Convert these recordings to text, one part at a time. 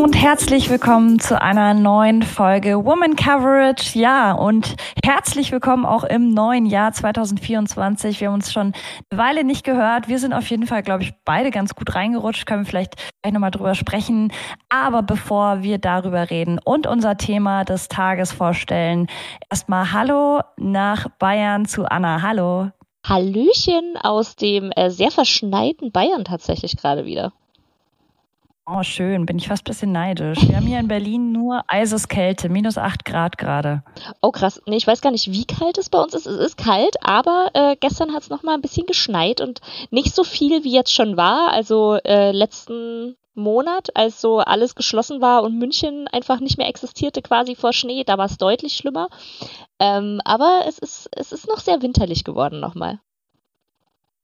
Und herzlich willkommen zu einer neuen Folge Woman Coverage. Ja, und herzlich willkommen auch im neuen Jahr 2024. Wir haben uns schon eine Weile nicht gehört. Wir sind auf jeden Fall, glaube ich, beide ganz gut reingerutscht. Können wir vielleicht gleich nochmal drüber sprechen. Aber bevor wir darüber reden und unser Thema des Tages vorstellen, erstmal Hallo nach Bayern zu Anna. Hallo. Hallöchen aus dem äh, sehr verschneiten Bayern tatsächlich gerade wieder. Oh, schön. Bin ich fast ein bisschen neidisch. Wir haben hier in Berlin nur Eiseskälte, minus 8 Grad gerade. Oh, krass. Nee, ich weiß gar nicht, wie kalt es bei uns ist. Es ist kalt, aber äh, gestern hat es noch mal ein bisschen geschneit und nicht so viel, wie jetzt schon war. Also äh, letzten Monat, als so alles geschlossen war und München einfach nicht mehr existierte quasi vor Schnee, da war es deutlich schlimmer. Ähm, aber es ist, es ist noch sehr winterlich geworden nochmal.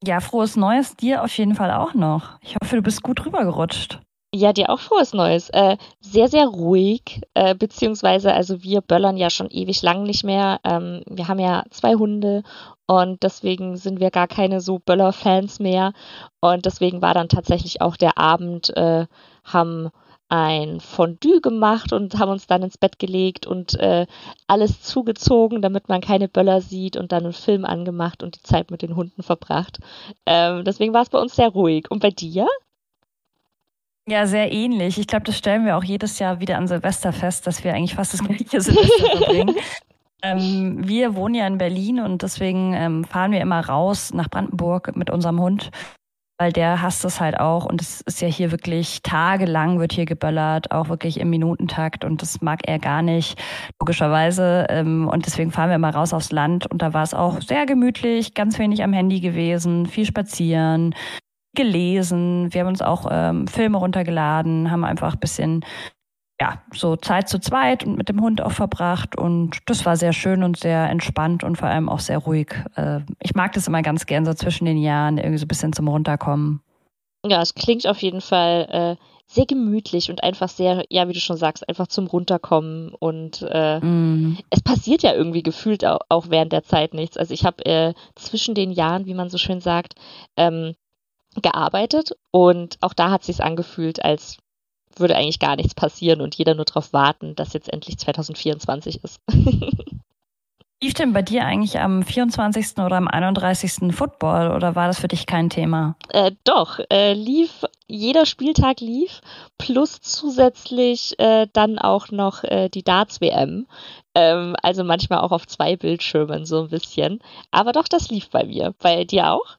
Ja, frohes Neues dir auf jeden Fall auch noch. Ich hoffe, du bist gut rübergerutscht. Ja, dir auch frohes Neues. Äh, sehr, sehr ruhig, äh, beziehungsweise, also wir böllern ja schon ewig lang nicht mehr. Ähm, wir haben ja zwei Hunde und deswegen sind wir gar keine so Böller-Fans mehr. Und deswegen war dann tatsächlich auch der Abend, äh, haben ein Fondue gemacht und haben uns dann ins Bett gelegt und äh, alles zugezogen, damit man keine Böller sieht und dann einen Film angemacht und die Zeit mit den Hunden verbracht. Ähm, deswegen war es bei uns sehr ruhig. Und bei dir? Ja, sehr ähnlich. Ich glaube, das stellen wir auch jedes Jahr wieder an Silvester fest, dass wir eigentlich fast das gleiche Silvester verbringen. Ähm, wir wohnen ja in Berlin und deswegen ähm, fahren wir immer raus nach Brandenburg mit unserem Hund, weil der hasst es halt auch und es ist ja hier wirklich tagelang wird hier geböllert, auch wirklich im Minutentakt und das mag er gar nicht, logischerweise. Ähm, und deswegen fahren wir immer raus aufs Land und da war es auch sehr gemütlich, ganz wenig am Handy gewesen, viel spazieren, gelesen, wir haben uns auch ähm, Filme runtergeladen, haben einfach ein bisschen ja, so Zeit zu zweit und mit dem Hund auch verbracht und das war sehr schön und sehr entspannt und vor allem auch sehr ruhig. Äh, ich mag das immer ganz gern so zwischen den Jahren, irgendwie so ein bisschen zum Runterkommen. Ja, es klingt auf jeden Fall äh, sehr gemütlich und einfach sehr, ja, wie du schon sagst, einfach zum Runterkommen und äh, mm. es passiert ja irgendwie gefühlt auch, auch, während der Zeit nichts. Also ich habe äh, zwischen den Jahren, wie man so schön sagt, ähm, gearbeitet und auch da hat es sich angefühlt, als würde eigentlich gar nichts passieren und jeder nur darauf warten, dass jetzt endlich 2024 ist. Lief denn bei dir eigentlich am 24. oder am 31. Football oder war das für dich kein Thema? Äh, doch, äh, lief, jeder Spieltag lief, plus zusätzlich äh, dann auch noch äh, die Darts-WM. Ähm, also manchmal auch auf zwei Bildschirmen so ein bisschen. Aber doch, das lief bei mir. Bei dir auch?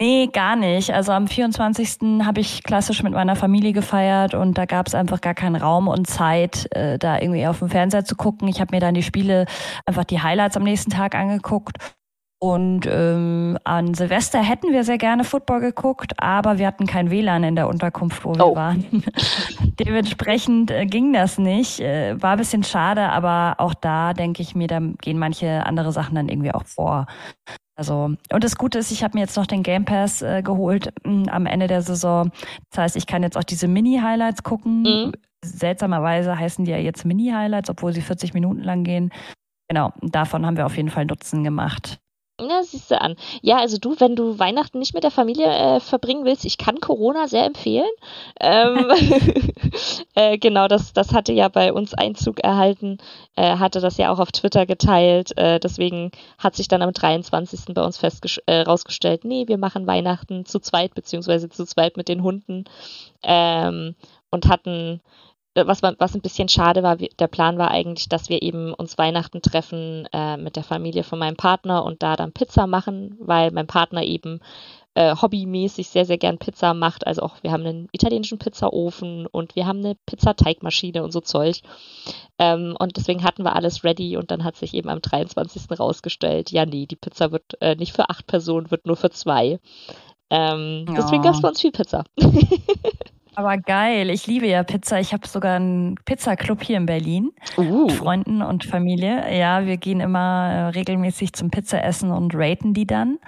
Nee, gar nicht. Also am 24. habe ich klassisch mit meiner Familie gefeiert und da gab es einfach gar keinen Raum und Zeit, äh, da irgendwie auf dem Fernseher zu gucken. Ich habe mir dann die Spiele, einfach die Highlights am nächsten Tag angeguckt. Und ähm, an Silvester hätten wir sehr gerne Football geguckt, aber wir hatten kein WLAN in der Unterkunft, wo wir oh. waren. Dementsprechend äh, ging das nicht. Äh, war ein bisschen schade, aber auch da denke ich mir, da gehen manche andere Sachen dann irgendwie auch vor. Also, und das Gute ist, ich habe mir jetzt noch den Game Pass äh, geholt mh, hm, am Ende der Saison. Das heißt, ich kann jetzt auch diese Mini-Highlights gucken. Mhm. Seltsamerweise heißen die ja jetzt Mini-Highlights, obwohl sie 40 Minuten lang gehen. Genau, davon haben wir auf jeden Fall Nutzen gemacht. Ja, siehst du an. Ja, also du, wenn du Weihnachten nicht mit der Familie äh, verbringen willst, ich kann Corona sehr empfehlen. Ähm, äh, genau, das, das hatte ja bei uns Einzug erhalten, äh, hatte das ja auch auf Twitter geteilt. Äh, deswegen hat sich dann am 23. bei uns herausgestellt, äh, nee, wir machen Weihnachten zu zweit, beziehungsweise zu zweit mit den Hunden. Ähm, und hatten was, was ein bisschen schade war, der Plan war eigentlich, dass wir eben uns Weihnachten treffen äh, mit der Familie von meinem Partner und da dann Pizza machen, weil mein Partner eben äh, hobbymäßig sehr, sehr gern Pizza macht. Also auch wir haben einen italienischen Pizzaofen und wir haben eine Pizzateigmaschine und so Zeug. Ähm, und deswegen hatten wir alles ready und dann hat sich eben am 23. rausgestellt, ja, nee, die Pizza wird äh, nicht für acht Personen, wird nur für zwei. Ähm, ja. Deswegen gab es bei uns viel Pizza. Aber geil, ich liebe ja Pizza. Ich habe sogar einen Pizzaclub hier in Berlin uh. mit Freunden und Familie. Ja, wir gehen immer äh, regelmäßig zum Pizzaessen und raten die dann.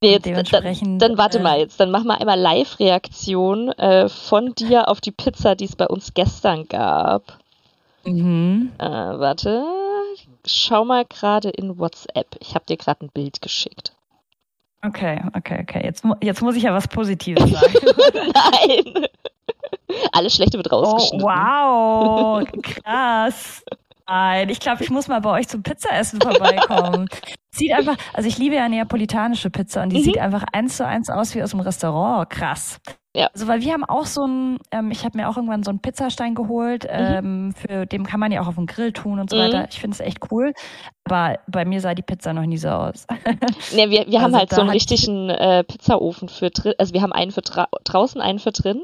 Nee, jetzt, dementsprechend, dann, dann, warte äh, mal jetzt, dann mach mal einmal Live-Reaktion äh, von dir auf die Pizza, die es bei uns gestern gab. Mhm. Äh, warte, schau mal gerade in WhatsApp. Ich habe dir gerade ein Bild geschickt. Okay, okay, okay. Jetzt, jetzt muss ich ja was Positives sagen. Nein. alles Schlechte wird oh, rausgeschnitten. Oh, wow, krass. Nein, ich glaube, ich muss mal bei euch zum Pizzaessen vorbeikommen. sieht einfach, also ich liebe ja neapolitanische Pizza und die mhm. sieht einfach eins zu eins aus wie aus dem Restaurant. Krass. Ja. Also weil wir haben auch so ein, ähm, ich habe mir auch irgendwann so einen Pizzastein geholt, mhm. ähm, für den kann man ja auch auf den Grill tun und so mhm. weiter. Ich finde es echt cool. Aber bei mir sah die Pizza noch nie so aus. nee, wir, wir also haben halt so einen richtigen äh, Pizzaofen für drin, also wir haben einen für draußen, einen für drin.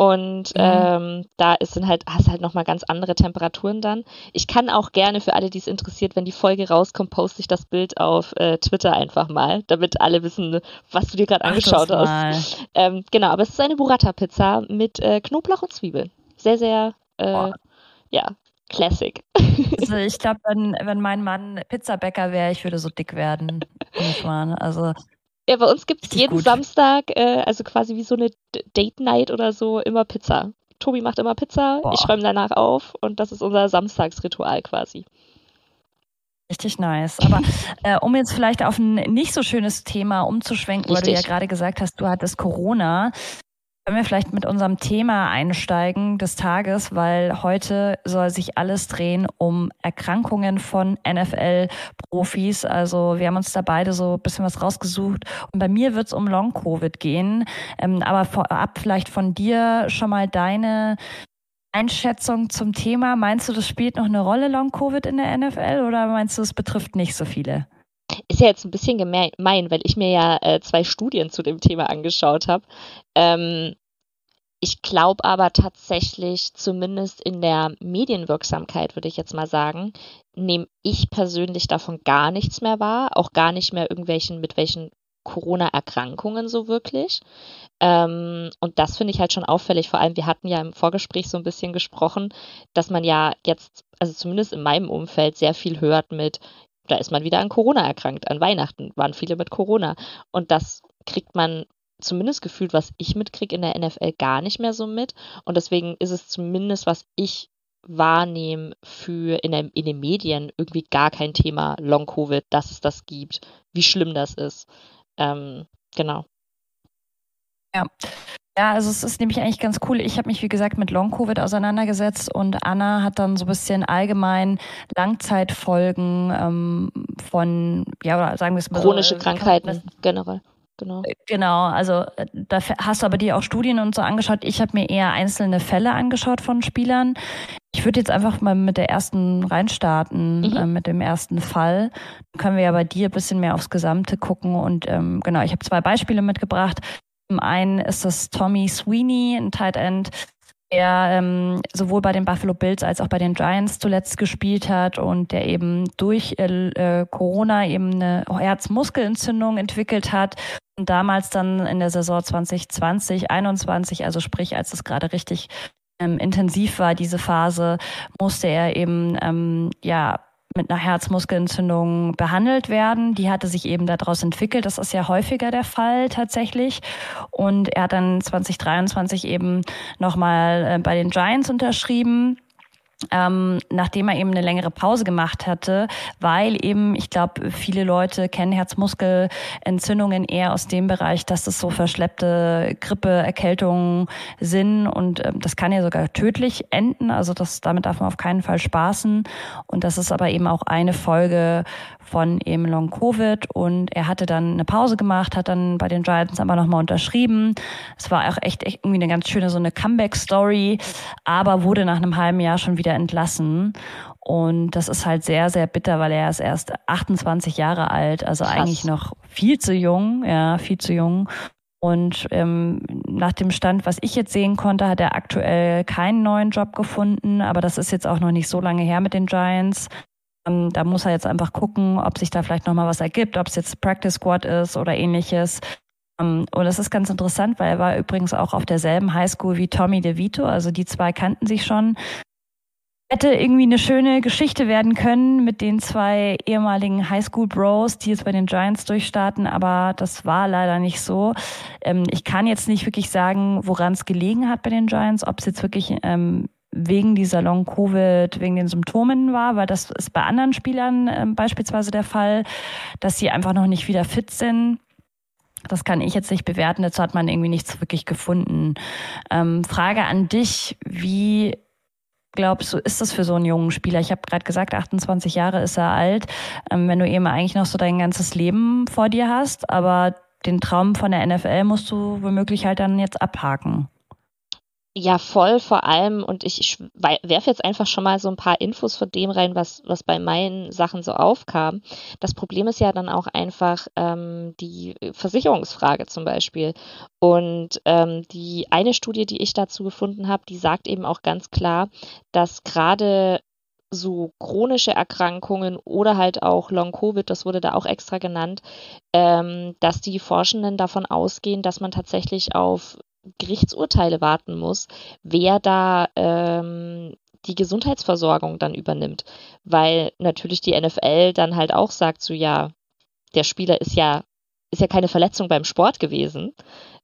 Und mhm. ähm, da ist dann halt, hast halt nochmal ganz andere Temperaturen dann. Ich kann auch gerne für alle, die es interessiert, wenn die Folge rauskommt, poste ich das Bild auf äh, Twitter einfach mal, damit alle wissen, was du dir gerade angeschaut hast. Ähm, genau, aber es ist eine Burrata-Pizza mit äh, Knoblauch und Zwiebeln. Sehr, sehr, äh, ja, Classic. Also ich glaube, wenn, wenn mein Mann Pizzabäcker wäre, ich würde so dick werden. Also ja, bei uns gibt es jeden gut. Samstag, äh, also quasi wie so eine Date Night oder so, immer Pizza. Tobi macht immer Pizza, Boah. ich räume danach auf und das ist unser Samstagsritual quasi. Richtig nice. Aber äh, um jetzt vielleicht auf ein nicht so schönes Thema umzuschwenken, Richtig. weil du ja gerade gesagt hast, du hattest Corona. Können wir vielleicht mit unserem Thema einsteigen des Tages, weil heute soll sich alles drehen um Erkrankungen von NFL-Profis. Also wir haben uns da beide so ein bisschen was rausgesucht. Und bei mir wird es um Long-Covid gehen. Ähm, aber vorab vielleicht von dir schon mal deine Einschätzung zum Thema. Meinst du, das spielt noch eine Rolle, Long-Covid in der NFL, oder meinst du, es betrifft nicht so viele? ist ja jetzt ein bisschen gemein, weil ich mir ja äh, zwei Studien zu dem Thema angeschaut habe. Ähm, ich glaube aber tatsächlich, zumindest in der Medienwirksamkeit, würde ich jetzt mal sagen, nehme ich persönlich davon gar nichts mehr wahr, auch gar nicht mehr irgendwelchen, mit welchen Corona-Erkrankungen so wirklich. Ähm, und das finde ich halt schon auffällig. Vor allem, wir hatten ja im Vorgespräch so ein bisschen gesprochen, dass man ja jetzt, also zumindest in meinem Umfeld, sehr viel hört mit, da ist man wieder an Corona erkrankt. An Weihnachten waren viele mit Corona. Und das kriegt man zumindest gefühlt, was ich mitkriege in der NFL, gar nicht mehr so mit. Und deswegen ist es zumindest, was ich wahrnehme für in, der, in den Medien irgendwie gar kein Thema Long Covid, dass es das gibt, wie schlimm das ist. Ähm, genau. Ja. Ja, also es ist nämlich eigentlich ganz cool. Ich habe mich, wie gesagt, mit Long-Covid auseinandergesetzt und Anna hat dann so ein bisschen allgemein Langzeitfolgen ähm, von, ja, oder sagen wir es mal Chronische so, Krankheiten generell. Genau. Äh, genau, also äh, da hast du aber dir auch Studien und so angeschaut. Ich habe mir eher einzelne Fälle angeschaut von Spielern. Ich würde jetzt einfach mal mit der ersten reinstarten, mhm. äh, mit dem ersten Fall. Dann können wir ja bei dir ein bisschen mehr aufs Gesamte gucken. Und ähm, genau, ich habe zwei Beispiele mitgebracht. Zum einen ist das Tommy Sweeney, ein Tight End, der ähm, sowohl bei den Buffalo Bills als auch bei den Giants zuletzt gespielt hat und der eben durch äh, äh Corona eben eine Herzmuskelentzündung entwickelt hat und damals dann in der Saison 2020, 21, also sprich, als es gerade richtig ähm, intensiv war, diese Phase, musste er eben ähm, ja mit einer Herzmuskelentzündung behandelt werden. Die hatte sich eben daraus entwickelt. Das ist ja häufiger der Fall tatsächlich. Und er hat dann 2023 eben nochmal äh, bei den Giants unterschrieben ähm, nachdem er eben eine längere Pause gemacht hatte, weil eben, ich glaube, viele Leute kennen Herzmuskelentzündungen eher aus dem Bereich, dass das so verschleppte Grippeerkältungen sind und ähm, das kann ja sogar tödlich enden. Also das, damit darf man auf keinen Fall spaßen. Und das ist aber eben auch eine Folge von eben Long Covid und er hatte dann eine Pause gemacht, hat dann bei den Giants aber nochmal unterschrieben. Es war auch echt, echt irgendwie eine ganz schöne so eine Comeback-Story, aber wurde nach einem halben Jahr schon wieder entlassen. Und das ist halt sehr, sehr bitter, weil er ist erst 28 Jahre alt, also Krass. eigentlich noch viel zu jung, ja, viel zu jung. Und ähm, nach dem Stand, was ich jetzt sehen konnte, hat er aktuell keinen neuen Job gefunden. Aber das ist jetzt auch noch nicht so lange her mit den Giants. Ähm, da muss er jetzt einfach gucken, ob sich da vielleicht nochmal was ergibt, ob es jetzt Practice Squad ist oder ähnliches. Ähm, und das ist ganz interessant, weil er war übrigens auch auf derselben Highschool wie Tommy DeVito. Also die zwei kannten sich schon. Hätte irgendwie eine schöne Geschichte werden können mit den zwei ehemaligen Highschool-Bros, die jetzt bei den Giants durchstarten, aber das war leider nicht so. Ähm, ich kann jetzt nicht wirklich sagen, woran es gelegen hat bei den Giants, ob es jetzt wirklich wegen dieser Long-Covid, wegen den Symptomen war, weil das ist bei anderen Spielern äh, beispielsweise der Fall, dass sie einfach noch nicht wieder fit sind. das kann ich jetzt nicht bewerten, dazu hat man irgendwie nichts wirklich gefunden. Ähm, Frage an dich, wie glaubst du, ist das für so einen jungen Spieler? Ich habe gerade gesagt, 28 Jahre ist er alt. Ähm, wenn du eben eigentlich noch so dein ganzes Leben vor dir hast, aber den Traum von der NFL musst du womöglich halt dann jetzt abhaken. Ja, voll vor allem. Und ich, werfe jetzt einfach schon mal so ein paar Infos von dem rein, was, was bei meinen Sachen so aufkam. Das Problem ist ja dann auch einfach ähm, die Versicherungsfrage zum Beispiel. Und ähm, die eine Studie, die ich dazu gefunden habe, die sagt eben auch ganz klar, dass gerade so chronische Erkrankungen oder halt auch Long-Covid, das wurde da auch extra genannt, ähm, dass die Forschenden davon ausgehen, dass man tatsächlich auf Gerichtsurteile warten muss, wer da ähm, die Gesundheitsversorgung dann übernimmt. Weil natürlich die NFL dann halt auch sagt, so ja, der Spieler ist ja, ist ja keine Verletzung beim Sport gewesen,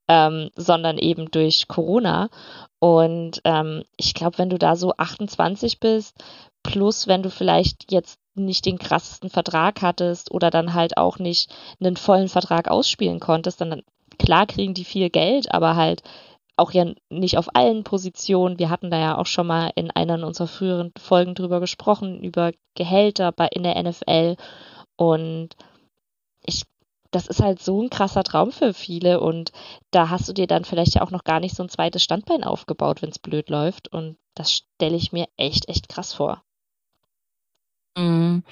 ähm, sondern eben durch Corona. Und ähm, ich glaube, wenn du da so 28 bist, plus wenn du vielleicht jetzt nicht den krassesten Vertrag hattest oder dann halt auch nicht einen vollen Vertrag ausspielen konntest, dann klar kriegen die viel Geld, aber halt auch ja nicht auf allen Positionen. Wir hatten da ja auch schon mal in einer unserer früheren Folgen drüber gesprochen, über Gehälter bei, in der NFL. Und ich, das ist halt so ein krasser Traum für viele. Und da hast du dir dann vielleicht ja auch noch gar nicht so ein zweites Standbein aufgebaut, wenn es blöd läuft. Und das stelle ich mir echt, echt krass vor. Mhm.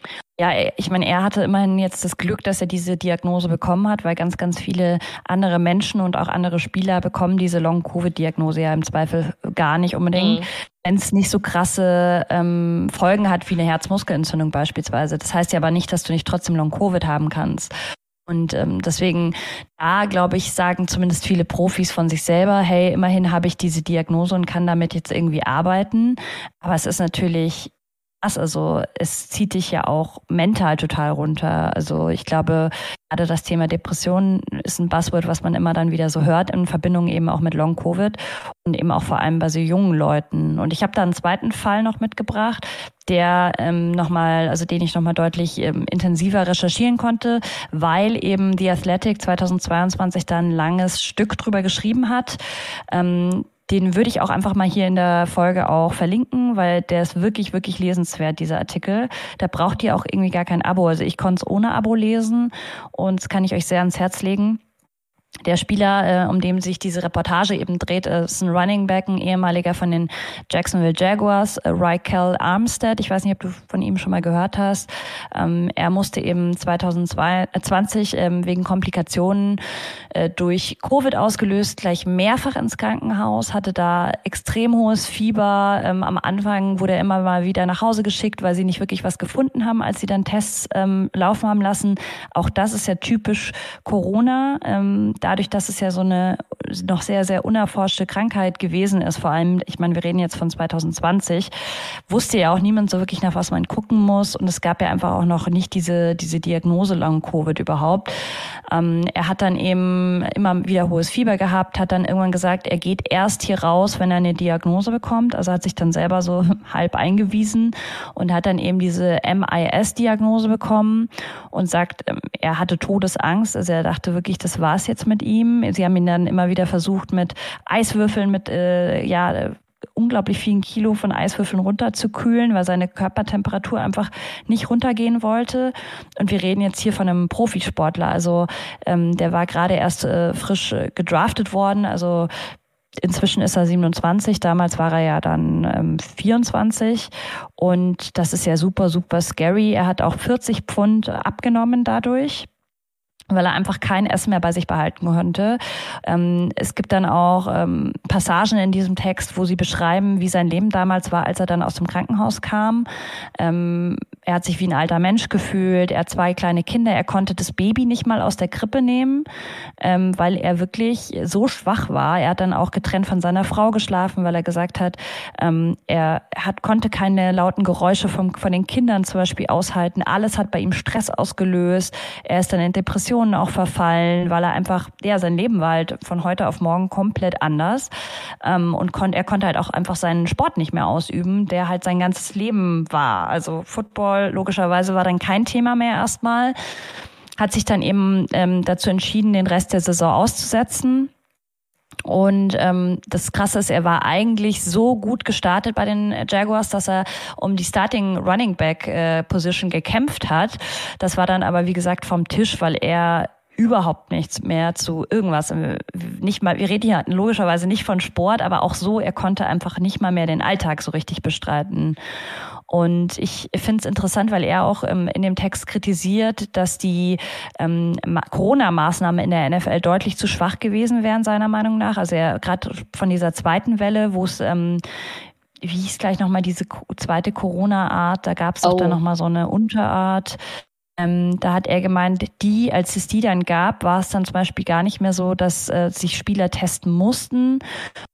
Ja, ich meine, er hatte immerhin jetzt das Glück, dass er diese Diagnose bekommen hat, weil ganz, ganz viele andere Menschen und auch andere Spieler bekommen diese Long-Covid-Diagnose ja im Zweifel gar nicht unbedingt, mhm. wenn es nicht so krasse ähm, Folgen hat wie eine Herzmuskelentzündung beispielsweise. Das heißt ja aber nicht, dass du nicht trotzdem Long-Covid haben kannst. Und ähm, deswegen, da glaube ich, sagen zumindest viele Profis von sich selber, hey, immerhin habe ich diese Diagnose und kann damit jetzt irgendwie arbeiten. Aber es ist natürlich also es zieht dich ja auch mental total runter. Also ich glaube, gerade das Thema Depression ist ein Buzzword, was man immer dann wieder so hört in Verbindung eben auch mit Long Covid und eben auch vor allem bei so jungen Leuten. Und ich habe da einen zweiten Fall noch mitgebracht, der ähm, nochmal, also den ich nochmal deutlich ähm, intensiver recherchieren konnte, weil eben The Athletic 2022 da ein langes Stück drüber geschrieben hat. Ähm, den würde ich auch einfach mal hier in der Folge auch verlinken, weil der ist wirklich, wirklich lesenswert, dieser Artikel. Da braucht ihr auch irgendwie gar kein Abo. Also ich konnte es ohne Abo lesen und das kann ich euch sehr ans Herz legen. Der Spieler, äh, um den sich diese Reportage eben dreht, ist ein Running Back, ein ehemaliger von den Jacksonville Jaguars, äh, Rykel Armstead. Ich weiß nicht, ob du von ihm schon mal gehört hast. Ähm, er musste eben 2020 ähm, wegen Komplikationen äh, durch Covid ausgelöst gleich mehrfach ins Krankenhaus, hatte da extrem hohes Fieber. Ähm, am Anfang wurde er immer mal wieder nach Hause geschickt, weil sie nicht wirklich was gefunden haben, als sie dann Tests ähm, laufen haben lassen. Auch das ist ja typisch Corona. Ähm, dadurch, dass es ja so eine noch sehr, sehr unerforschte Krankheit gewesen ist, vor allem, ich meine, wir reden jetzt von 2020, wusste ja auch niemand so wirklich, nach was man gucken muss. Und es gab ja einfach auch noch nicht diese, diese Diagnose Long-Covid überhaupt. Ähm, er hat dann eben immer wieder hohes Fieber gehabt, hat dann irgendwann gesagt, er geht erst hier raus, wenn er eine Diagnose bekommt. Also hat sich dann selber so halb eingewiesen und hat dann eben diese MIS-Diagnose bekommen und sagt, ähm, er hatte Todesangst. Also er dachte wirklich, das war's jetzt mit mit ihm. Sie haben ihn dann immer wieder versucht, mit Eiswürfeln, mit äh, ja unglaublich vielen Kilo von Eiswürfeln runterzukühlen, weil seine Körpertemperatur einfach nicht runtergehen wollte. Und wir reden jetzt hier von einem Profisportler. Also ähm, der war gerade erst äh, frisch äh, gedraftet worden. Also Inzwischen ist er 27, damals war er ja dann ähm, 24 und das ist ja super, super scary. Er hat auch 40 Pfund abgenommen dadurch weil er einfach kein Essen mehr bei sich behalten konnte. Ähm, es gibt dann auch ähm, Passagen in diesem Text, wo sie beschreiben, wie sein Leben damals war, als er dann aus dem Krankenhaus kam. Ähm, er hat sich wie ein alter Mensch gefühlt, er hat zwei kleine Kinder, er konnte das Baby nicht mal aus der Krippe nehmen, ähm, weil er wirklich so schwach war. Er hat dann auch getrennt von seiner Frau geschlafen, weil er gesagt hat, ähm, er hat, konnte keine lauten Geräusche vom, von den Kindern zum Beispiel aushalten. Alles hat bei ihm Stress ausgelöst. Er ist dann in Depressionen auch verfallen, weil er einfach, ja, sein Leben war halt von heute auf morgen komplett anders. Ähm, und kon er konnte halt auch einfach seinen Sport nicht mehr ausüben, der halt sein ganzes Leben war. Also Football Football logischerweise war dann kein Thema mehr erstmal. hat sich dann eben ähm, dazu entschieden, den Rest der Saison auszusetzen. Und ähm, das Krasse ist, er war eigentlich so gut gestartet bei den Jaguars, dass er um die Starting Running Back äh, Position gekämpft hat. Das war dann aber wie gesagt vom Tisch, weil er überhaupt nichts mehr zu irgendwas. Äh, nicht mal, wir reden hier logischerweise nicht von Sport, aber auch so, er konnte einfach nicht mal mehr den Alltag so richtig bestreiten. Und ich finde es interessant, weil er auch ähm, in dem Text kritisiert, dass die ähm, Corona-Maßnahmen in der NFL deutlich zu schwach gewesen wären, seiner Meinung nach. Also er gerade von dieser zweiten Welle, wo es ähm, wie hieß gleich nochmal diese zweite Corona-Art, da gab es auch oh. dann nochmal so eine Unterart, ähm, da hat er gemeint, die, als es die dann gab, war es dann zum Beispiel gar nicht mehr so, dass äh, sich Spieler testen mussten,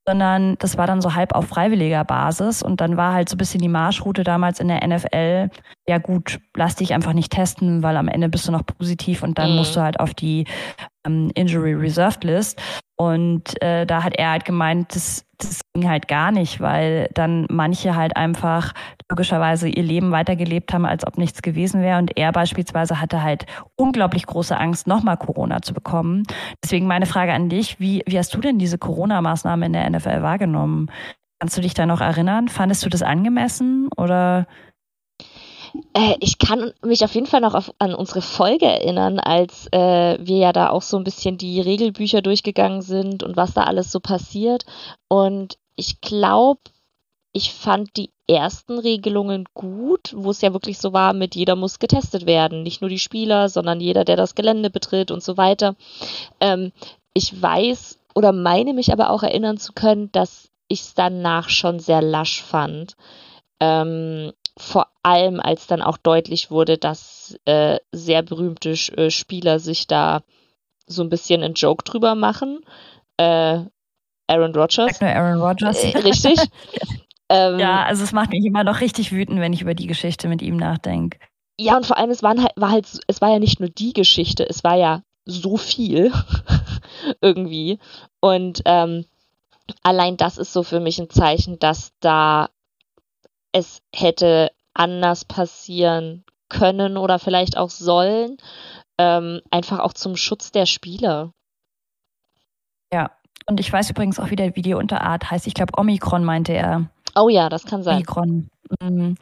sondern das war dann so halb auf freiwilliger Basis. Und dann war halt so ein bisschen die Marschroute damals in der NFL, ja gut, lass dich einfach nicht testen, weil am Ende bist du noch positiv und dann mhm. musst du halt auf die Injury Reserved List. Und äh, da hat er halt gemeint, das, das ging halt gar nicht, weil dann manche halt einfach logischerweise ihr Leben weitergelebt haben, als ob nichts gewesen wäre. Und er beispielsweise hatte halt unglaublich große Angst, nochmal Corona zu bekommen. Deswegen meine Frage an dich, wie, wie hast du denn diese Corona-Maßnahmen in der NFL wahrgenommen? Kannst du dich da noch erinnern? Fandest du das angemessen oder? Äh, ich kann mich auf jeden Fall noch auf, an unsere Folge erinnern, als äh, wir ja da auch so ein bisschen die Regelbücher durchgegangen sind und was da alles so passiert. Und ich glaube, ich fand die ersten Regelungen gut, wo es ja wirklich so war, mit jeder muss getestet werden. Nicht nur die Spieler, sondern jeder, der das Gelände betritt und so weiter. Ähm, ich weiß oder meine mich aber auch erinnern zu können, dass ich es danach schon sehr lasch fand. Ähm, vor allem als dann auch deutlich wurde, dass äh, sehr berühmte äh, Spieler sich da so ein bisschen einen Joke drüber machen. Äh, Aaron Rodgers. Sag nur Aaron Rodgers. Äh, richtig. ähm, ja, also es macht mich immer noch richtig wütend, wenn ich über die Geschichte mit ihm nachdenke. Ja, und vor allem, es waren halt, war halt, es war ja nicht nur die Geschichte, es war ja so viel irgendwie. Und ähm, allein das ist so für mich ein Zeichen, dass da es hätte anders passieren können oder vielleicht auch sollen, ähm, einfach auch zum Schutz der Spieler. Ja, und ich weiß übrigens auch, wie der Videounterart heißt. Ich glaube, Omikron meinte er. Oh ja, das kann sein. Omikron. Mhm.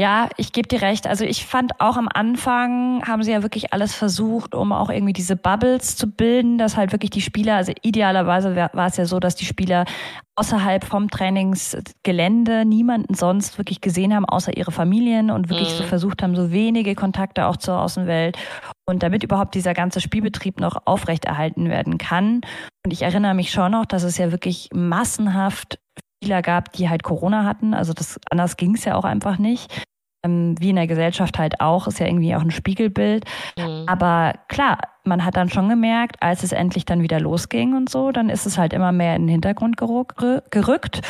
Ja, ich gebe dir recht. Also ich fand auch am Anfang haben sie ja wirklich alles versucht, um auch irgendwie diese Bubbles zu bilden, dass halt wirklich die Spieler, also idealerweise war es ja so, dass die Spieler außerhalb vom Trainingsgelände niemanden sonst wirklich gesehen haben, außer ihre Familien und wirklich mhm. so versucht haben, so wenige Kontakte auch zur Außenwelt und damit überhaupt dieser ganze Spielbetrieb noch aufrechterhalten werden kann. Und ich erinnere mich schon noch, dass es ja wirklich massenhaft Spieler gab, die halt Corona hatten. Also das anders ging es ja auch einfach nicht ähm, wie in der Gesellschaft halt auch, ist ja irgendwie auch ein Spiegelbild. Mhm. Aber klar, man hat dann schon gemerkt, als es endlich dann wieder losging und so, dann ist es halt immer mehr in den Hintergrund gerückt.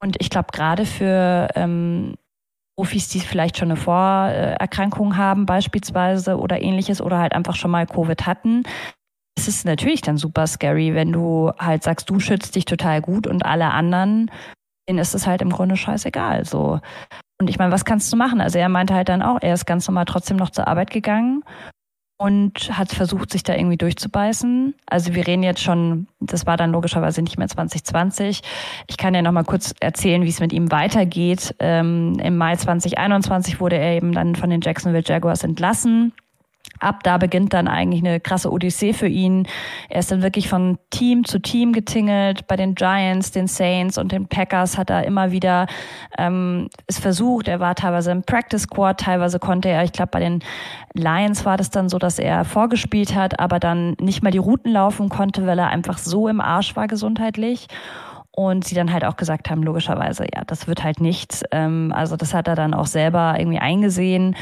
Und ich glaube, gerade für ähm, Profis, die vielleicht schon eine Vorerkrankung haben beispielsweise oder ähnliches oder halt einfach schon mal Covid hatten, ist es natürlich dann super scary, wenn du halt sagst, du schützt dich total gut und alle anderen, denen ist es halt im Grunde scheißegal. So. Und ich meine, was kannst du machen? Also er meinte halt dann auch, er ist ganz normal trotzdem noch zur Arbeit gegangen und hat versucht, sich da irgendwie durchzubeißen. Also wir reden jetzt schon, das war dann logischerweise nicht mehr 2020. Ich kann ja noch mal kurz erzählen, wie es mit ihm weitergeht. Ähm, Im Mai 2021 wurde er eben dann von den Jacksonville Jaguars entlassen ab da beginnt dann eigentlich eine krasse Odyssee für ihn. Er ist dann wirklich von Team zu Team getingelt. Bei den Giants, den Saints und den Packers hat er immer wieder ähm, es versucht. Er war teilweise im Practice Squad, teilweise konnte er, ich glaube, bei den Lions war das dann so, dass er vorgespielt hat, aber dann nicht mal die Routen laufen konnte, weil er einfach so im Arsch war gesundheitlich. Und sie dann halt auch gesagt haben, logischerweise, ja, das wird halt nichts. Ähm, also das hat er dann auch selber irgendwie eingesehen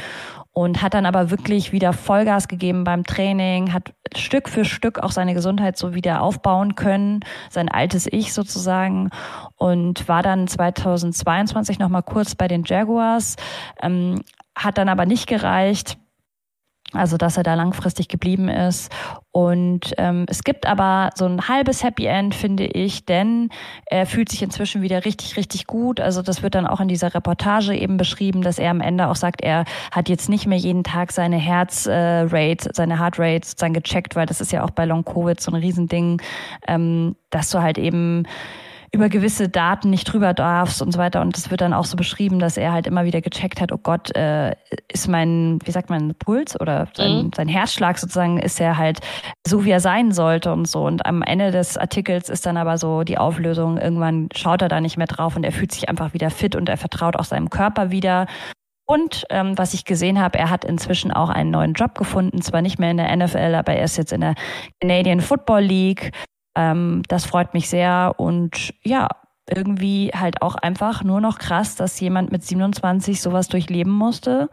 und hat dann aber wirklich wieder Vollgas gegeben beim Training, hat Stück für Stück auch seine Gesundheit so wieder aufbauen können, sein altes Ich sozusagen und war dann 2022 nochmal kurz bei den Jaguars, ähm, hat dann aber nicht gereicht Also, dass er da langfristig geblieben ist. Und ähm, es gibt aber so ein halbes Happy End, finde ich, denn er fühlt sich inzwischen wieder richtig, richtig gut. Also, das wird dann auch in dieser Reportage eben beschrieben, dass er am Ende auch sagt, er hat jetzt nicht mehr jeden Tag seine Herzrate, äh, seine Heartrate sozusagen gecheckt, weil das ist ja auch bei Long Covid so ein Riesending, ähm, dass du halt eben über gewisse Daten nicht drüber darfst und so weiter. Und das wird dann auch so beschrieben, dass er halt immer wieder gecheckt hat, oh Gott, äh, ist mein, wie sagt man, Puls oder sein, mhm. sein Herzschlag sozusagen, ist er halt so, wie er sein sollte und so. Und am Ende des Artikels ist dann aber so die Auflösung, irgendwann schaut er da nicht mehr drauf und er fühlt sich einfach wieder fit und er vertraut auch seinem Körper wieder. Und ähm, was ich gesehen habe, er hat inzwischen auch einen neuen Job gefunden, zwar nicht mehr in der NFL, aber er ist jetzt in der Canadian Football League ähm, das freut mich sehr und ja, irgendwie halt auch einfach nur noch krass, dass jemand mit 27 sowas durchleben musste.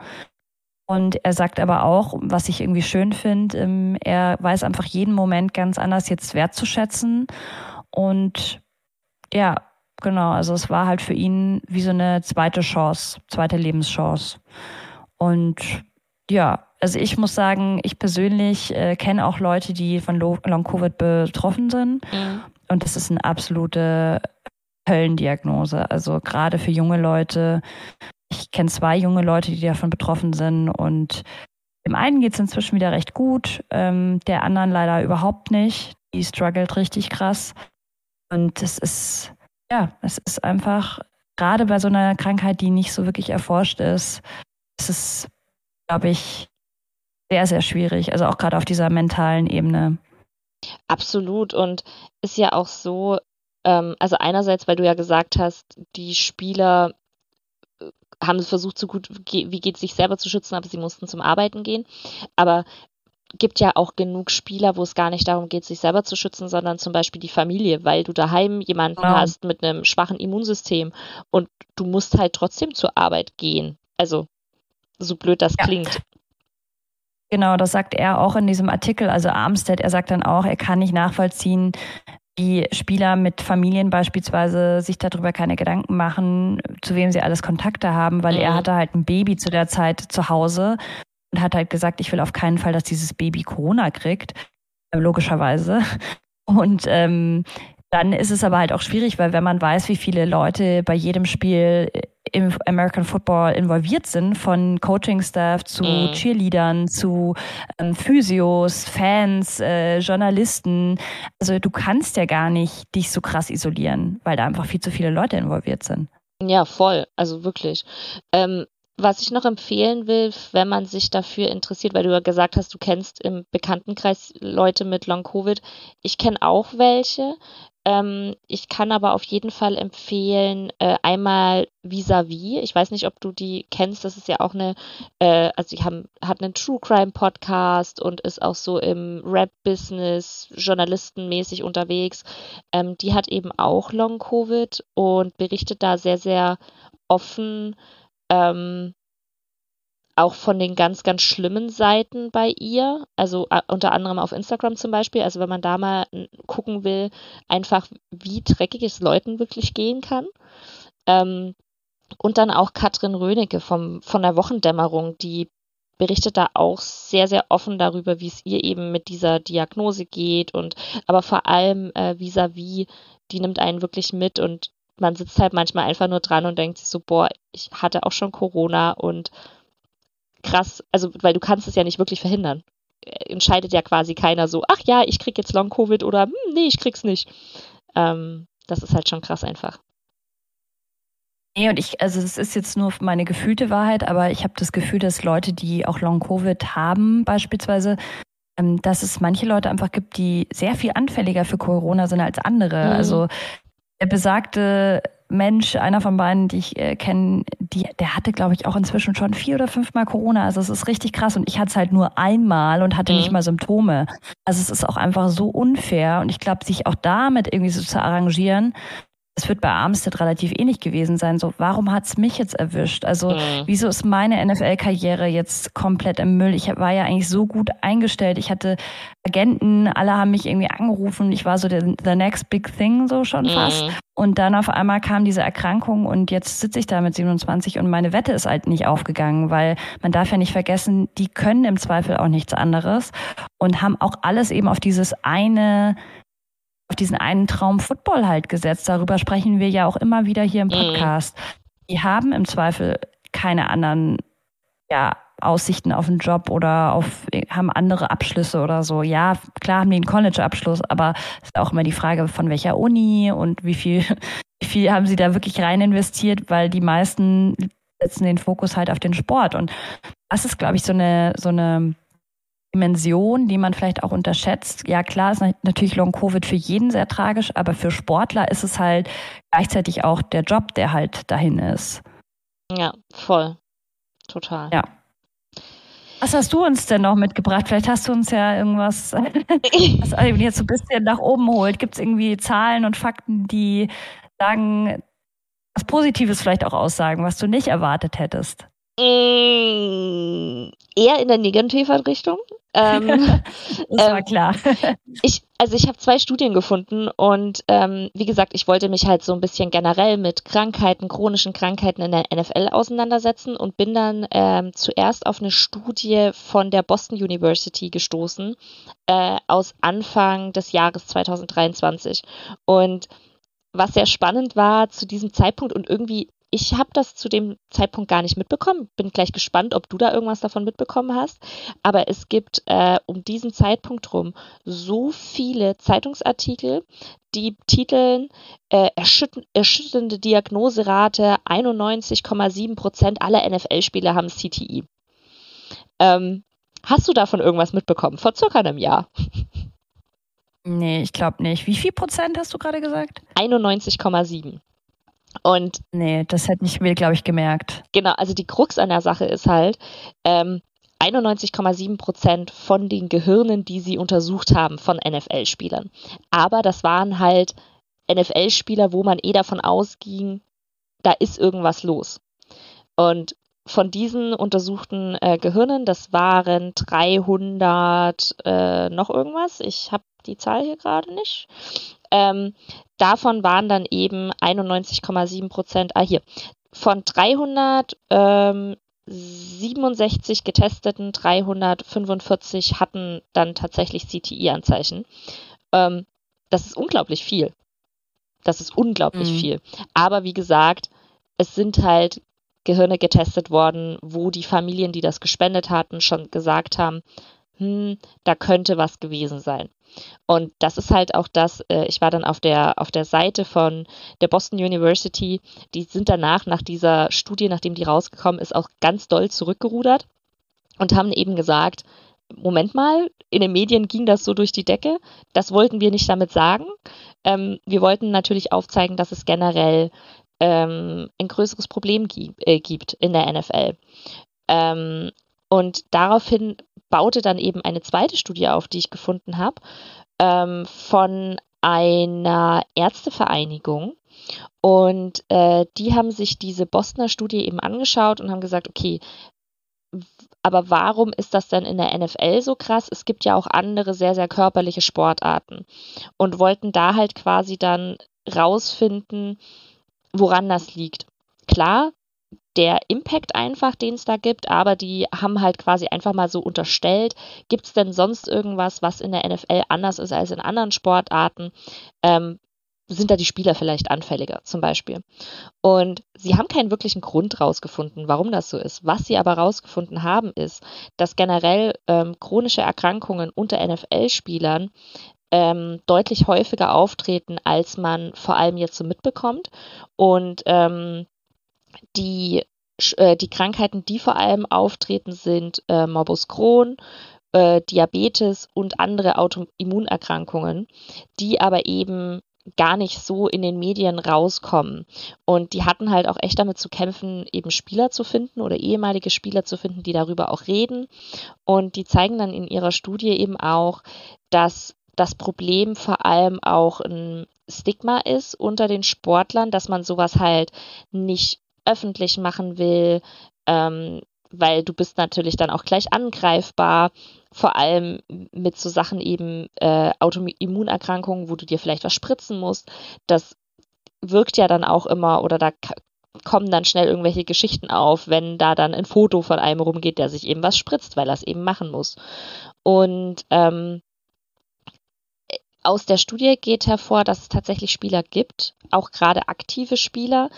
Und er sagt aber auch, was ich irgendwie schön finde, ähm, er weiß einfach jeden Moment ganz anders jetzt wertzuschätzen. Und ja, genau, also es war halt für ihn wie so eine zweite Chance, zweite Lebenschance. Und ja, also ich muss sagen, ich persönlich äh, kenne auch Leute, die von Long-Covid betroffen sind. Mhm. Und das ist eine absolute Höllendiagnose. Also gerade für junge Leute. Ich kenne zwei junge Leute, die davon betroffen sind. Und dem einen geht es inzwischen wieder recht gut, ähm, der anderen leider überhaupt nicht. Die struggelt richtig krass. Und es ist, ja, es ist einfach, gerade bei so einer Krankheit, die nicht so wirklich erforscht ist, es ist, glaube ich, sehr, sehr schwierig. Also auch gerade auf dieser mentalen Ebene. Absolut. Und ist ja auch so, ähm, also einerseits, weil du ja gesagt hast, die Spieler äh, haben versucht, so gut wie geht sich selber zu schützen, aber sie mussten zum Arbeiten gehen. Aber gibt ja auch genug Spieler, wo es gar nicht darum geht, sich selber zu schützen, sondern zum Beispiel die Familie, weil du daheim jemanden ja. hast mit einem schwachen Immunsystem und du musst halt trotzdem zur Arbeit gehen. Also so blöd das ja. klingt. Genau, das sagt er auch in diesem Artikel. Also Armstead, er sagt dann auch, er kann nicht nachvollziehen, wie Spieler mit Familien beispielsweise sich darüber keine Gedanken machen, zu wem sie alles Kontakte haben, weil mhm. er hatte halt ein Baby zu der Zeit zu Hause und hat halt gesagt, ich will auf keinen Fall, dass dieses Baby Corona kriegt, äh, logischerweise. Und ähm, dann ist es aber halt auch schwierig, weil wenn man weiß, wie viele Leute bei jedem Spiel im American Football involviert sind, von Coaching-Staff zu mhm. Cheerleadern, zu ähm, Physios, Fans, äh, Journalisten. Also du kannst ja gar nicht dich so krass isolieren, weil da einfach viel zu viele Leute involviert sind. Ja, voll. Also wirklich. Ähm, was ich noch empfehlen will, wenn man sich dafür interessiert, weil du ja gesagt hast, du kennst im Bekanntenkreis Leute mit Long-Covid. Ich kenne auch welche. Ähm, ich kann aber auf jeden Fall empfehlen, äh, einmal Vis-a-vis. Ich weiß nicht, ob du die kennst. Das ist ja auch eine, äh, also die haben, hat einen True Crime Podcast und ist auch so im Rap-Business journalistenmäßig unterwegs. Ähm, die hat eben auch Long Covid und berichtet da sehr, sehr offen ähm, auch von den ganz, ganz schlimmen Seiten bei ihr, also uh, unter anderem auf Instagram zum Beispiel, also wenn man da mal gucken will, einfach wie dreckig es Leuten wirklich gehen kann. Ähm, und dann auch Katrin Rönecke vom, von der Wochendämmerung, die berichtet da auch sehr, sehr offen darüber, wie es ihr eben mit dieser Diagnose geht und aber vor allem äh, vis-à-vis, -vis, die nimmt einen wirklich mit und man sitzt halt manchmal einfach nur dran und denkt sich so, boah, ich hatte auch schon Corona und krass, also weil du kannst es ja nicht wirklich verhindern. Entscheidet ja quasi keiner so, ach ja, ich krieg jetzt Long Covid oder hm, nee, ich krieg's nicht. Ähm, das ist halt schon krass einfach. Nee, und ich, also es ist jetzt nur meine gefühlte Wahrheit, aber ich habe das Gefühl, dass Leute, die auch Long Covid haben, beispielsweise, ähm, dass es manche Leute einfach gibt, die sehr viel anfälliger für Corona sind als andere. Mhm. Also der besagte Mensch, einer von beiden, die ich äh, kenne, der hatte, glaube ich, auch inzwischen schon vier oder fünfmal Corona. Also es ist richtig krass. Und ich hatte es halt nur einmal und hatte mhm. nicht mal Symptome. Also es ist auch einfach so unfair. Und ich glaube, sich auch damit irgendwie so zu arrangieren, es wird bei Armstead relativ ähnlich gewesen sein. So, warum hat's mich jetzt erwischt? Also, mhm. wieso ist meine NFL-Karriere jetzt komplett im Müll? Ich war ja eigentlich so gut eingestellt. Ich hatte Agenten, alle haben mich irgendwie angerufen. Ich war so der, the next big thing, so schon fast. Mhm. Und dann auf einmal kam diese Erkrankung und jetzt sitze ich da mit 27 und meine Wette ist halt nicht aufgegangen, weil man darf ja nicht vergessen, die können im Zweifel auch nichts anderes und haben auch alles eben auf dieses eine auf diesen einen Traum Football halt gesetzt. Darüber sprechen wir ja auch immer wieder hier im mhm. Podcast. Mhm. Die haben im Zweifel keine anderen ja, Aussichten auf einen Job oder auf, haben andere Abschlüsse oder so. Ja, klar haben die einen College-Abschluss, aber es ist auch immer die Frage, von welcher Uni und wie viel, wie viel haben sie da wirklich rein investiert, weil die meisten setzen den Fokus halt auf den Sport. Und das ist, glaube ich, so eine, so eine Dimension, die man vielleicht auch unterschätzt. Ja, klar ist natürlich Long-Covid für jeden sehr tragisch, aber für Sportler ist es halt gleichzeitig auch der Job, der halt dahin ist. Ja, voll. Total. Ja. Was hast du uns denn noch mitgebracht? Vielleicht hast du uns ja irgendwas, was jetzt so ein bisschen nach oben holt. Gibt es irgendwie Zahlen und Fakten, die sagen, was Positives vielleicht auch aussagen, was du nicht erwartet hättest? Mm, eher in der negativen Richtung. Ähm, das war ähm, klar. ich, also ich habe zwei Studien gefunden und ähm, wie gesagt, ich wollte mich halt so ein bisschen generell mit Krankheiten, chronischen Krankheiten in der NFL auseinandersetzen und bin dann ähm, zuerst auf eine Studie von der Boston University gestoßen äh, aus Anfang des Jahres 2023. Und was sehr spannend war zu diesem Zeitpunkt und irgendwie ich habe das zu dem Zeitpunkt gar nicht mitbekommen. Bin gleich gespannt, ob du da irgendwas davon mitbekommen hast. Aber es gibt äh, um diesen Zeitpunkt rum so viele Zeitungsartikel, die titeln äh, erschüt erschütternde Diagnoserate, 91,7 Prozent aller NFL-Spieler haben CTI. Ähm, hast du davon irgendwas mitbekommen? Vor circa einem Jahr. Nee, ich glaube nicht. Wie viel Prozent hast du gerade gesagt? 91,7. Und nee, das hätte ich mir, glaube ich, gemerkt. Genau, also die Krux an der Sache ist halt, ähm, 91,7 Prozent von den Gehirnen, die sie untersucht haben, von NFL-Spielern. Aber das waren halt NFL-Spieler, wo man eh davon ausging, da ist irgendwas los. Und von diesen untersuchten äh, Gehirnen, das waren 300 äh, noch irgendwas. Ich habe die Zahl hier gerade nicht. Ähm, davon waren dann eben 91,7 Prozent, ah hier, von 367 ähm, getesteten, 345 hatten dann tatsächlich CTI-Anzeichen. Ähm, das ist unglaublich viel. Das ist unglaublich mhm. viel. Aber wie gesagt, es sind halt Gehirne getestet worden, wo die Familien, die das gespendet hatten, schon gesagt haben, hm, da könnte was gewesen sein. Und das ist halt auch das, äh, ich war dann auf der, auf der Seite von der Boston University, die sind danach, nach dieser Studie, nachdem die rausgekommen ist, auch ganz doll zurückgerudert und haben eben gesagt, Moment mal, in den Medien ging das so durch die Decke. Das wollten wir nicht damit sagen. Ähm, wir wollten natürlich aufzeigen, dass es generell ähm, ein größeres Problem äh, gibt in der NFL. Ähm, und daraufhin baute dann eben eine zweite Studie auf, die ich gefunden habe, ähm, von einer Ärztevereinigung. Und äh, die haben sich diese Bostoner Studie eben angeschaut und haben gesagt, okay, aber warum ist das denn in der NFL so krass? Es gibt ja auch andere sehr, sehr körperliche Sportarten und wollten da halt quasi dann rausfinden, woran das liegt. Klar, der Impact einfach, den es da gibt, aber die haben halt quasi einfach mal so unterstellt, gibt es denn sonst irgendwas, was in der NFL anders ist als in anderen Sportarten? Ähm, sind da die Spieler vielleicht anfälliger zum Beispiel. Und sie haben keinen wirklichen Grund rausgefunden, warum das so ist. Was sie aber rausgefunden haben, ist, dass generell ähm, chronische Erkrankungen unter NFL-Spielern ähm, deutlich häufiger auftreten, als man vor allem jetzt so mitbekommt. Und ähm, die, äh, die Krankheiten, die vor allem auftreten, sind äh, Morbus Crohn, äh, Diabetes und andere Autoimmunerkrankungen, die aber eben gar nicht so in den Medien rauskommen. Und die hatten halt auch echt damit zu kämpfen, eben Spieler zu finden oder ehemalige Spieler zu finden, die darüber auch reden. Und die zeigen dann in ihrer Studie eben auch, dass das Problem vor allem auch ein Stigma ist unter den Sportlern, dass man sowas halt nicht öffentlich machen will, ähm, weil du bist natürlich dann auch gleich angreifbar, vor allem mit so Sachen eben äh, Autoimmunerkrankungen, wo du dir vielleicht was spritzen musst. Das wirkt ja dann auch immer oder da kommen dann schnell irgendwelche Geschichten auf, wenn da dann ein Foto von einem rumgeht, der sich eben was spritzt, weil er es eben machen muss. Und ähm, aus der Studie geht hervor, dass es tatsächlich Spieler gibt, auch gerade aktive Spieler,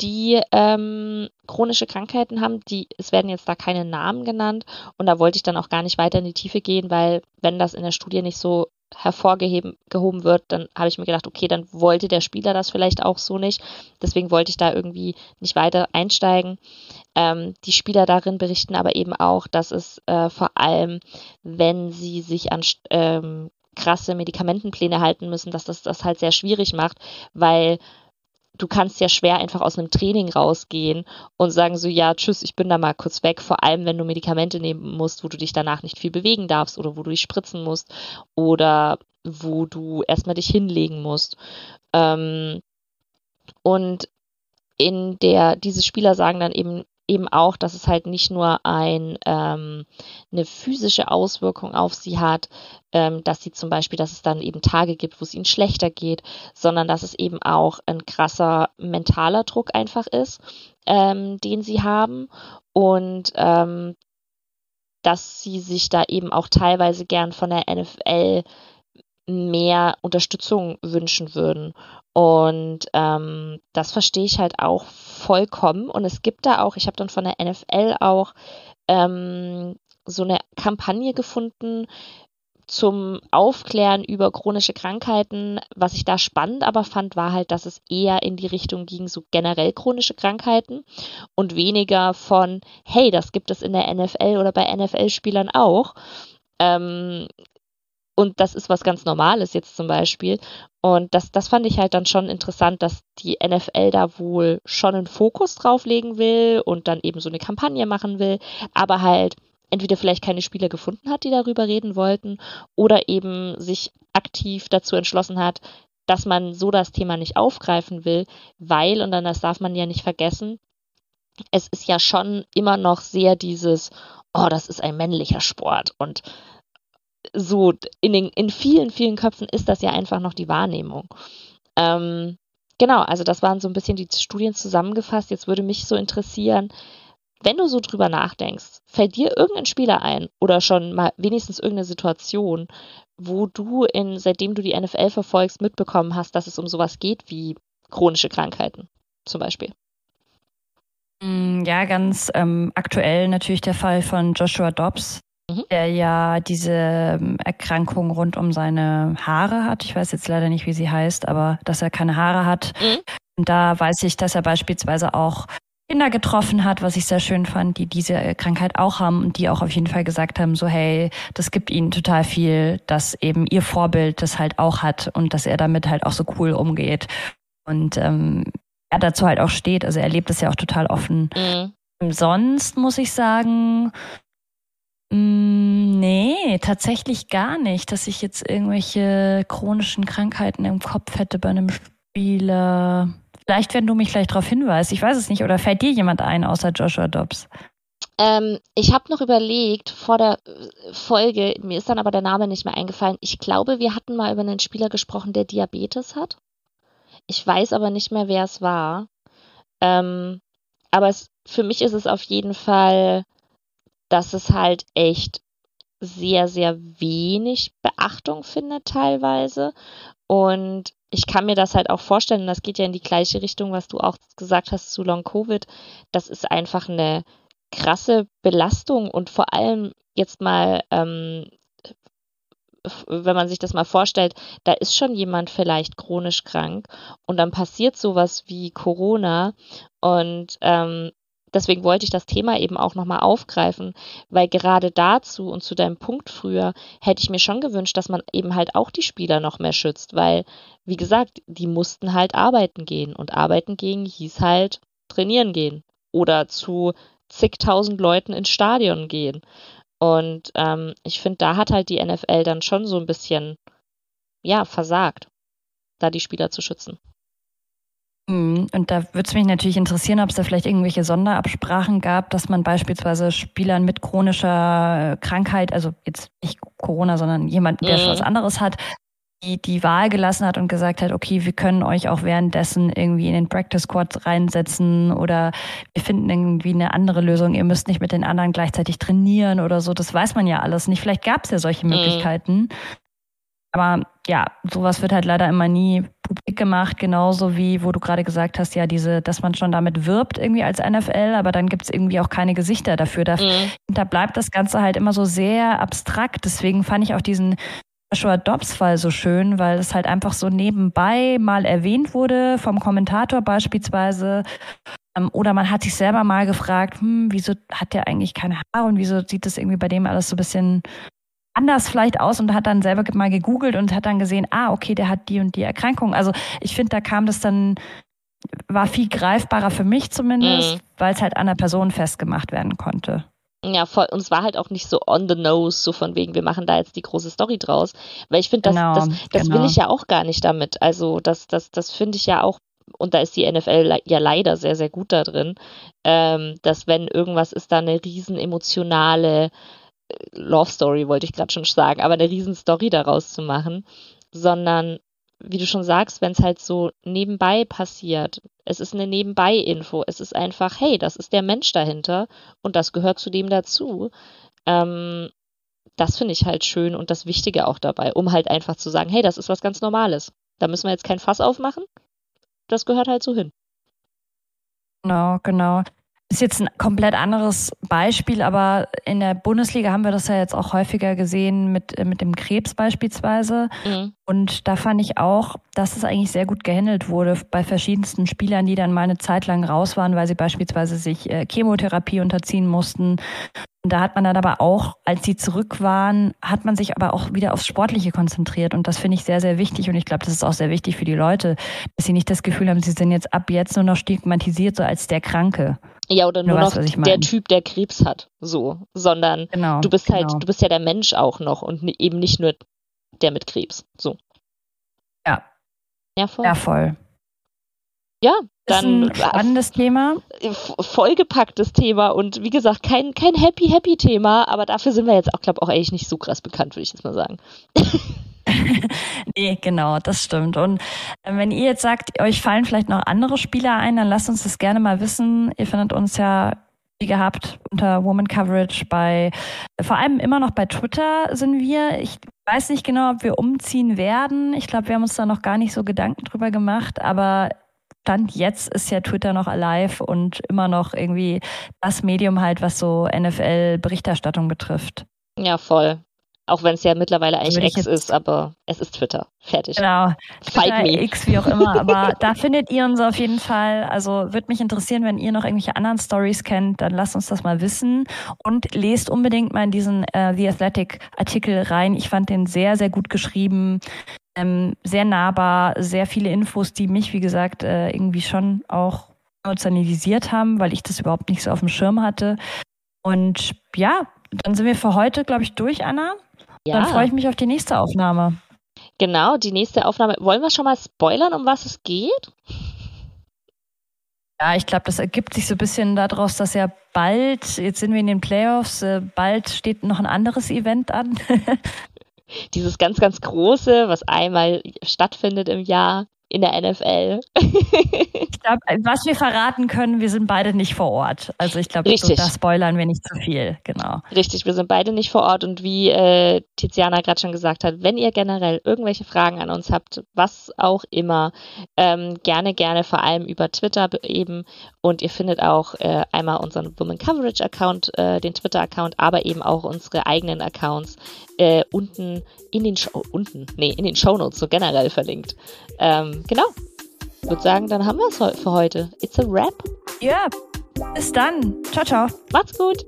die ähm, chronische Krankheiten haben. Die, es werden jetzt da keine Namen genannt und da wollte ich dann auch gar nicht weiter in die Tiefe gehen, weil wenn das in der Studie nicht so hervorgehoben wird, dann habe ich mir gedacht, okay, dann wollte der Spieler das vielleicht auch so nicht. Deswegen wollte ich da irgendwie nicht weiter einsteigen. Ähm, die Spieler darin berichten aber eben auch, dass es äh, vor allem, wenn sie sich an ähm, krasse Medikamentenpläne halten müssen, dass das das halt sehr schwierig macht, weil du kannst ja schwer einfach aus einem Training rausgehen und sagen so, ja, tschüss, ich bin da mal kurz weg, vor allem wenn du Medikamente nehmen musst, wo du dich danach nicht viel bewegen darfst oder wo du dich spritzen musst oder wo du erstmal dich hinlegen musst. Ähm, und in der, diese Spieler sagen dann eben, eben auch, dass es halt nicht nur ein, ähm, eine physische Auswirkung auf sie hat, ähm, dass sie zum Beispiel, dass es dann eben Tage gibt, wo es ihnen schlechter geht, sondern dass es eben auch ein krasser mentaler Druck einfach ist, ähm, den sie haben. Und ähm, dass sie sich da eben auch teilweise gern von der NFL mehr Unterstützung wünschen würden. Und ähm, das verstehe ich halt auch vollkommen. Und es gibt da auch, ich habe dann von der NFL auch ähm, so eine Kampagne gefunden zum Aufklären über chronische Krankheiten. Was ich da spannend aber fand, war halt, dass es eher in die Richtung ging, so generell chronische Krankheiten und weniger von, hey, das gibt es in der NFL oder bei NFL-Spielern auch. Ähm, und das ist was ganz Normales jetzt zum Beispiel. Und das, das fand ich halt dann schon interessant, dass die NFL da wohl schon einen Fokus drauf legen will und dann eben so eine Kampagne machen will, aber halt entweder vielleicht keine Spieler gefunden hat, die darüber reden wollten, oder eben sich aktiv dazu entschlossen hat, dass man so das Thema nicht aufgreifen will, weil, und dann das darf man ja nicht vergessen, es ist ja schon immer noch sehr dieses, oh, das ist ein männlicher Sport und so in, den, in vielen, vielen Köpfen ist das ja einfach noch die Wahrnehmung. Ähm, genau, also das waren so ein bisschen die Studien zusammengefasst. Jetzt würde mich so interessieren, wenn du so drüber nachdenkst, fällt dir irgendein Spieler ein oder schon mal wenigstens irgendeine Situation, wo du in, seitdem du die NFL verfolgst, mitbekommen hast, dass es um sowas geht wie chronische Krankheiten zum Beispiel? Mm, ja, ganz ähm, aktuell natürlich der Fall von Joshua Dobbs, mhm. der ja diese ähm, Erkrankung rund um seine Haare hat. Ich weiß jetzt leider nicht, wie sie heißt, aber dass er keine Haare hat. Mhm. Und da weiß ich, dass er beispielsweise auch Kinder getroffen hat, was ich sehr schön fand, die diese Krankheit auch haben und die auch auf jeden Fall gesagt haben, so hey, das gibt ihnen total viel, dass eben ihr Vorbild das halt auch hat und dass er damit halt auch so cool umgeht. Und ähm, er dazu halt auch steht. Also er lebt es ja auch total offen. Mhm. Sonst muss ich sagen, nee, tatsächlich gar nicht, dass ich jetzt irgendwelche chronischen Krankheiten im Kopf hätte bei einem Spieler. Vielleicht, wenn du mich gleich darauf hinweist. Ich weiß es nicht. Oder fällt dir jemand ein außer Joshua Dobbs? Ähm, ich habe noch überlegt vor der Folge, mir ist dann aber der Name nicht mehr eingefallen. Ich glaube, wir hatten mal über einen Spieler gesprochen, der Diabetes hat. Ich weiß aber nicht mehr, wer es war. Ähm, aber es, für mich ist es auf jeden Fall dass es halt echt sehr, sehr wenig Beachtung findet teilweise. Und ich kann mir das halt auch vorstellen, das geht ja in die gleiche Richtung, was du auch gesagt hast zu Long Covid. Das ist einfach eine krasse Belastung und vor allem jetzt mal, ähm, wenn man sich das mal vorstellt, da ist schon jemand vielleicht chronisch krank und dann passiert sowas wie Corona und ähm, deswegen wollte ich das Thema eben auch nochmal aufgreifen, weil gerade dazu und zu deinem Punkt früher hätte ich mir schon gewünscht, dass man eben halt auch die Spieler noch mehr schützt, weil, wie gesagt, die mussten halt arbeiten gehen und arbeiten gehen hieß halt trainieren gehen oder zu zigtausend Leuten ins Stadion gehen. Und ähm, ich finde, da hat halt die NFL dann schon so ein bisschen, ja, versagt. da die Spieler zu schützen. Mhm. Und da würde es mich natürlich interessieren, ob es da vielleicht irgendwelche Sonderabsprachen gab, dass man beispielsweise Spielern mit chronischer Krankheit, also jetzt nicht Corona, sondern jemand, der mhm. was anderes hat, die, die Wahl gelassen hat und gesagt hat, okay, wir können euch auch währenddessen irgendwie in den Practice Squad reinsetzen oder wir finden irgendwie eine andere Lösung, ihr müsst nicht mit den anderen gleichzeitig trainieren oder so. Das weiß man ja alles nicht. Vielleicht gab es ja solche mhm. Möglichkeiten. Aber ja, sowas wird halt leider immer nie publik gemacht, genauso wie, wo du gerade gesagt hast, ja, diese, dass man schon damit wirbt irgendwie als NFL, aber dann gibt's irgendwie auch keine Gesichter dafür. Da, mhm. da bleibt das Ganze halt immer so sehr abstrakt. Deswegen fand ich auch diesen Joshua Dobbs-Fall so schön, weil es halt einfach so nebenbei mal erwähnt wurde, vom Kommentator beispielsweise. Ähm, oder man hat sich selber mal gefragt, hm, wieso hat der eigentlich keine Haare und wieso sieht das irgendwie bei dem alles so ein bisschen anders vielleicht aus und hat dann selber mal gegoogelt und hat dann gesehen, ah, okay, der hat die und die Erkrankung. Also ich finde, da kam das dann, war viel greifbarer für mich zumindest, mhm. weil es halt an der Person festgemacht werden konnte. Ja, voll. Und es war halt auch nicht so on the nose, so von wegen, wir machen da jetzt die große Story draus. Weil ich finde, das, genau, das, das genau. will ich ja auch gar nicht damit. Also das, das, das finde ich ja auch, und da ist die NFL ja leider sehr, sehr gut da drin, ähm, dass wenn irgendwas ist, da eine riesen emotionale Love Story, wollte ich gerade schon sagen, aber eine riesen Story daraus zu machen, sondern wie du schon sagst, wenn es halt so nebenbei passiert, es ist eine Nebenbei-Info, es ist einfach, hey, das ist der Mensch dahinter und das gehört zu dem dazu. Ähm, das finde ich halt schön und das Wichtige auch dabei, um halt einfach zu sagen, hey, das ist was ganz Normales. Da müssen wir jetzt kein Fass aufmachen. Das gehört halt so hin. Genau, genau ist jetzt ein komplett anderes Beispiel, aber in der Bundesliga haben wir das ja jetzt auch häufiger gesehen mit, mit dem Krebs beispielsweise. Mhm. Und da fand ich auch, dass es eigentlich sehr gut gehandelt wurde bei verschiedensten Spielern, die dann mal eine Zeit lang raus waren, weil sie beispielsweise sich äh, Chemotherapie unterziehen mussten und da hat man dann aber auch, als sie zurück waren, hat man sich aber auch wieder aufs Sportliche konzentriert. Und das finde ich sehr, sehr wichtig. Und ich glaube, das ist auch sehr wichtig für die Leute, dass sie nicht das Gefühl haben, sie sind jetzt ab jetzt nur noch stigmatisiert, so als der Kranke. Ja, oder nur, nur noch weißt, der Typ, der Krebs hat. So. Sondern genau, du bist halt, genau. du bist ja der Mensch auch noch und eben nicht nur der mit Krebs. So. Ja. Ja, voll. Ja, voll. Ja, dann ist ein spannendes Thema. Vollgepacktes Thema und wie gesagt, kein, kein happy, happy Thema, aber dafür sind wir jetzt auch, glaube ich, auch eigentlich nicht so krass bekannt, würde ich jetzt mal sagen. nee, genau, das stimmt. Und äh, wenn ihr jetzt sagt, euch fallen vielleicht noch andere Spieler ein, dann lasst uns das gerne mal wissen. Ihr findet uns ja wie gehabt unter Woman Coverage bei vor allem immer noch bei Twitter sind wir. Ich weiß nicht genau, ob wir umziehen werden. Ich glaube, wir haben uns da noch gar nicht so Gedanken drüber gemacht, aber Stand jetzt ist ja Twitter noch alive und immer noch irgendwie das Medium halt, was so NFL-Berichterstattung betrifft. Ja, voll. Auch wenn es ja mittlerweile eigentlich X ist, aber es ist Twitter. Fertig. Genau. Twitter, me. X, wie auch immer. Aber da findet ihr uns auf jeden Fall. Also würde mich interessieren, wenn ihr noch irgendwelche anderen Stories kennt, dann lasst uns das mal wissen. Und lest unbedingt mal in diesen äh, The Athletic Artikel rein. Ich fand den sehr, sehr gut geschrieben ähm, sehr nahbar, sehr viele Infos, die mich, wie gesagt, äh, irgendwie schon auch emotionalisiert haben, weil ich das überhaupt nicht so auf dem Schirm hatte. Und ja, dann sind wir für heute, glaube ich, durch, Anna. Ja. Dann freue ich mich auf die nächste Aufnahme. Genau, die nächste Aufnahme. Wollen wir schon mal spoilern, um was es geht? Ja, ich glaube, das ergibt sich so ein bisschen daraus, dass ja bald, jetzt sind wir in den Playoffs, äh, bald steht noch ein anderes Event an. dieses ganz, ganz große, was einmal stattfindet im Jahr in der NFL. ich glaube, was wir verraten können, wir sind beide nicht vor Ort. Also ich glaube, so, da spoilern wir nicht zu viel, genau. Richtig, wir sind beide nicht vor Ort und wie äh, Tiziana gerade schon gesagt hat, wenn ihr generell irgendwelche Fragen an uns habt, was auch immer, ähm, gerne, gerne vor allem über Twitter eben und ihr findet auch äh, einmal unseren Women Coverage Account, äh, den Twitter Account, aber eben auch unsere eigenen Accounts äh, unten in den Show, unten, nee, in den Show Notes so generell verlinkt. Ähm, genau. Ich würde sagen, dann haben wir es für heute. It's a wrap. Ja, yeah. bis dann. Ciao, ciao. Macht's gut.